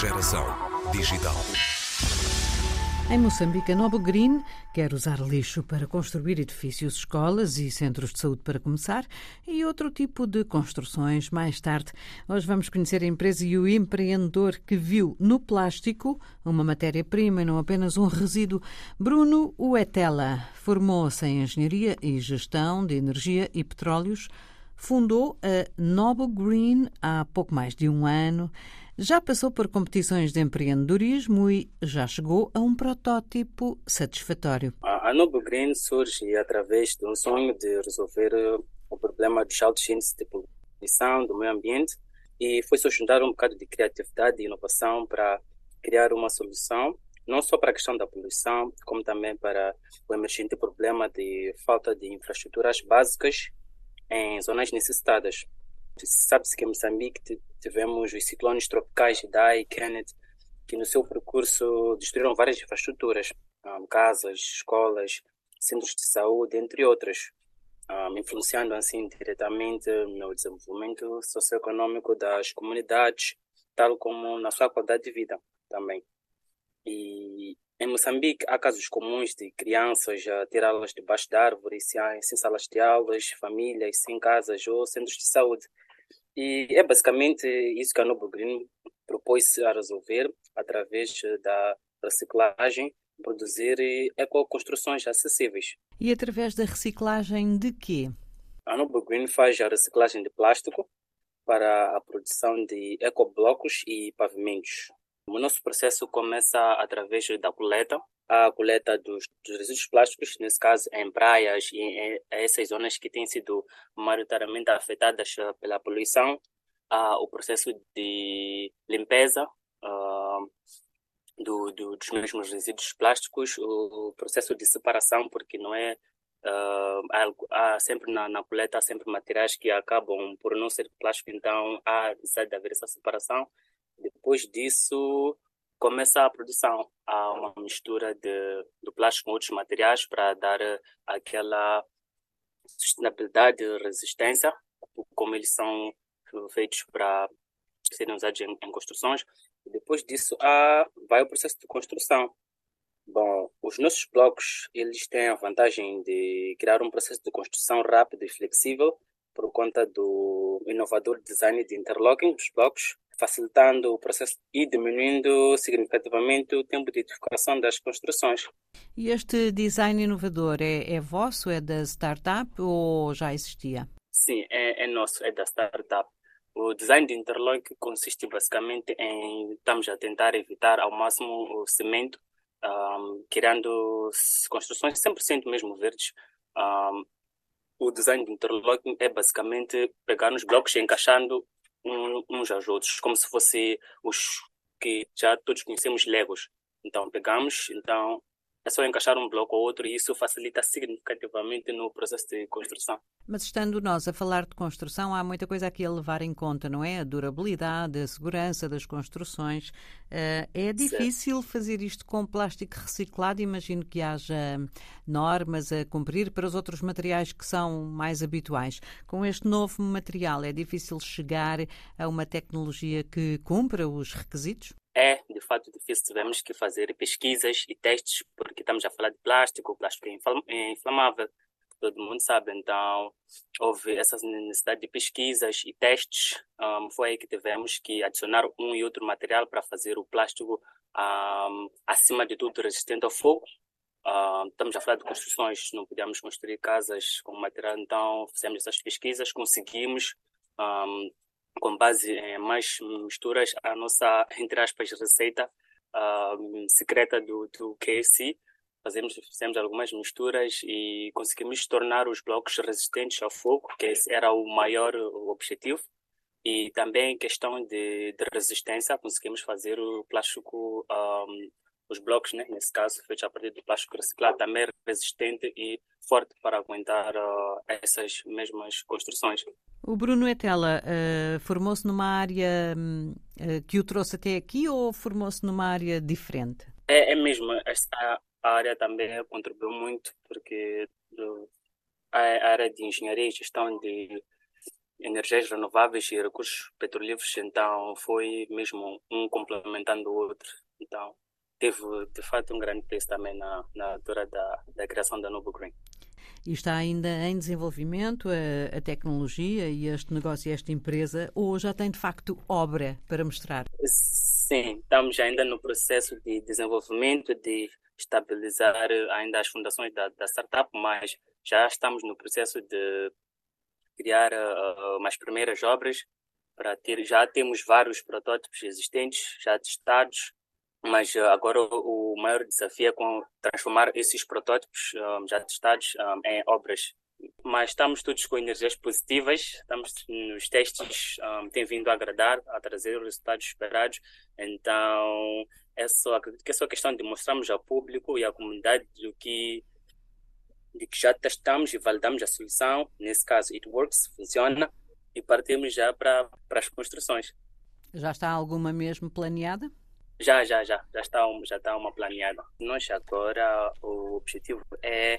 Geração digital. Em Moçambique, a Noble Green quer usar lixo para construir edifícios, escolas e centros de saúde para começar e outro tipo de construções mais tarde. Hoje vamos conhecer a empresa e o empreendedor que viu no plástico uma matéria-prima e não apenas um resíduo. Bruno Uetela formou-se em Engenharia e Gestão de Energia e Petróleos. Fundou a Noble Green há pouco mais de um ano. Já passou por competições de empreendedorismo e já chegou a um protótipo satisfatório. A Noble Green surge através de um sonho de resolver eh, o problema dos altos índices de poluição do meio ambiente e foi sustentar um bocado de criatividade e inovação para criar uma solução, não só para a questão da poluição, como também para o emergente problema de falta de infraestruturas básicas em zonas necessitadas. Sabe-se que em Moçambique tivemos os ciclones tropicais Idai e Kenneth, que no seu percurso destruíram várias infraestruturas, casas, escolas, centros de saúde, entre outras, influenciando assim diretamente no desenvolvimento socioeconômico das comunidades, tal como na sua qualidade de vida também. E em Moçambique há casos comuns de crianças a ter aulas debaixo de árvores, sem salas de aulas, famílias sem casas ou centros de saúde. E é basicamente isso que a Noble Green propôs a resolver através da reciclagem, produzir ecoconstruções acessíveis. E através da reciclagem de quê? A Noble Green faz a reciclagem de plástico para a produção de ecoblocos e pavimentos. O nosso processo começa através da coleta, a coleta dos, dos, resíduos plásticos, nesse caso em praias e em, essas zonas que têm sido maioritariamente afetadas eh, pela poluição, uh, o processo de limpeza uh, do, do, dos mesmos resíduos plásticos, o, processo de separação, porque não é há, há, sempre na, na, coleta há sempre materiais que acabam por não ser plástico, então há necessidade de haver essa separação. Depois disso, começa a produção. Há uma mistura de, do plástico com outros materiais para dar eh, aquela sustentabilidade e resistência, como eles são feitos para serem usados em, em construções. E depois disso, há, vai o processo de construção. Bom, os nossos blocos, eles têm a vantagem de criar um processo de construção rápido e flexível por conta do inovador design de interlocking dos blocos, facilitando o processo e diminuindo significativamente o tempo de edificação das construções. E este design inovador é, é vosso, é da startup ou já existia? Sim, é, é nosso, é da startup. O design de interlock consiste basicamente em estamos a tentar evitar ao máximo o cimento, um, criando construções 100% mesmo verdes. Um, o design de interlocking é basicamente pegar nos blocos e encaixando uns aos outros, como se fosse os que já todos conhecemos Legos. Então pegamos, então é só encaixar um bloco ou outro e isso facilita significativamente no processo de construção. Mas estando nós a falar de construção, há muita coisa aqui a levar em conta, não é? A durabilidade, a segurança das construções. Uh, é difícil certo. fazer isto com plástico reciclado? Imagino que haja normas a cumprir para os outros materiais que são mais habituais. Com este novo material, é difícil chegar a uma tecnologia que cumpra os requisitos? É, de fato, difícil. Tivemos que fazer pesquisas e testes, porque estamos a falar de plástico, plástico é, é inflamável, todo mundo sabe. Então, houve essa necessidade de pesquisas e testes. Um, foi aí que tivemos que adicionar um e outro material para fazer o plástico, um, acima de tudo, resistente ao fogo. Um, estamos a falar de construções, não podíamos construir casas com material, então fizemos essas pesquisas, conseguimos um, com base em mais misturas, a nossa, entre aspas, receita uh, secreta do, do KFC. Fazemos, fizemos algumas misturas e conseguimos tornar os blocos resistentes ao fogo, que esse era o maior objetivo. E também questão de, de resistência, conseguimos fazer o plástico um, os blocos, né, nesse caso, feitos a partir do plástico reciclado, também resistente e forte para aguentar uh, essas mesmas construções. O Bruno Etela uh, formou-se numa área uh, que o trouxe até aqui ou formou-se numa área diferente? É, é mesmo, esta área também contribuiu muito, porque a área de engenharia e gestão de, energias renováveis e recursos petrolíferos, então foi mesmo um complementando o outro. Então teve de fato um grande peso também na, na altura da, da criação da Novo Green. E está ainda em desenvolvimento a, a, tecnologia e este negócio e esta empresa, ou já tem de facto obra para mostrar? Sim, estamos ainda no processo de desenvolvimento, de estabilizar ainda as fundações da, da startup, mas já estamos no processo de criar uh, primeiras obras para ter já temos vários protótipos existentes já testados mas uh, agora o, maior desafio é transformar esses protótipos um, já testados um, em obras mas estamos todos com energias positivas estamos nos testes tem vindo a agradar a trazer os resultados esperados então é só acredito que é só questão de mostrarmos ao público e à comunidade do que de que já testamos e validamos a solução, nesse caso It Works, funciona, e partimos já para, para as construções. Já está alguma mesmo planeada? Já, já, já. Já está, já está uma planeada. Nós agora, o objetivo é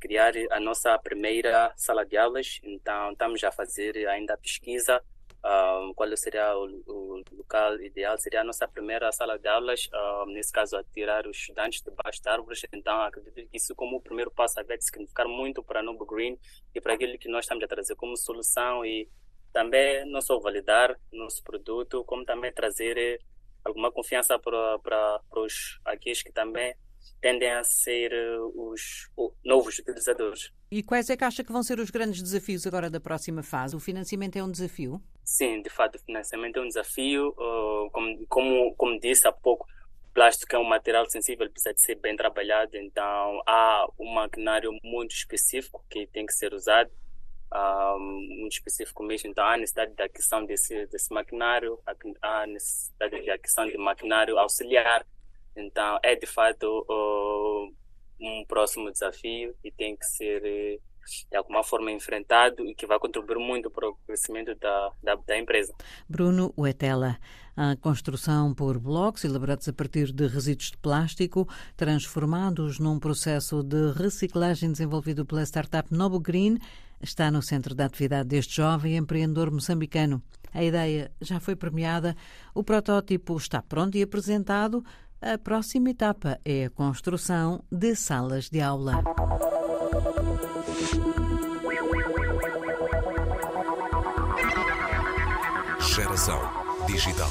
criar a nossa primeira sala de aulas, então estamos a fazer ainda a pesquisa um, qual seria o, o, local ideal? Seria a nossa primeira sala de aulas, um, nesse caso, a tirar os estudantes debaixo de árvores. Então, acredito que isso, como o primeiro passo, vai significar muito para a Novo Green e para aquilo que nós estamos a trazer como solução e também não só validar nosso produto, como também trazer eh, alguma confiança para, os aqueles que também tendem a ser eh, os novos utilizadores. E quais é que acha que vão ser os grandes desafios agora da próxima fase? O financiamento é um desafio? Sim, de fato, o financiamento é um desafio. Uh, como, como, como disse há pouco, plástico é um material sensível, precisa de ser bem trabalhado, então há um maquinário muito específico que tem que ser usado, uh, muito específico mesmo, então há necessidade de aquisição desse, desse maquinário, há necessidade de aquisição de maquinário auxiliar, então, é de fato uh, um próximo desafio e tem que ser eh, de alguma forma enfrentado e que vai contribuir muito para o crescimento da, da, da empresa. Bruno Uetela, a construção por blocos elaborados a partir de resíduos de plástico, transformados num processo de reciclagem desenvolvido pela startup Novo Green, está no centro da atividade deste jovem empreendedor moçambicano. A ideia já foi premiada, o protótipo está pronto e apresentado a próxima etapa é a construção de salas de aula. Geração Digital.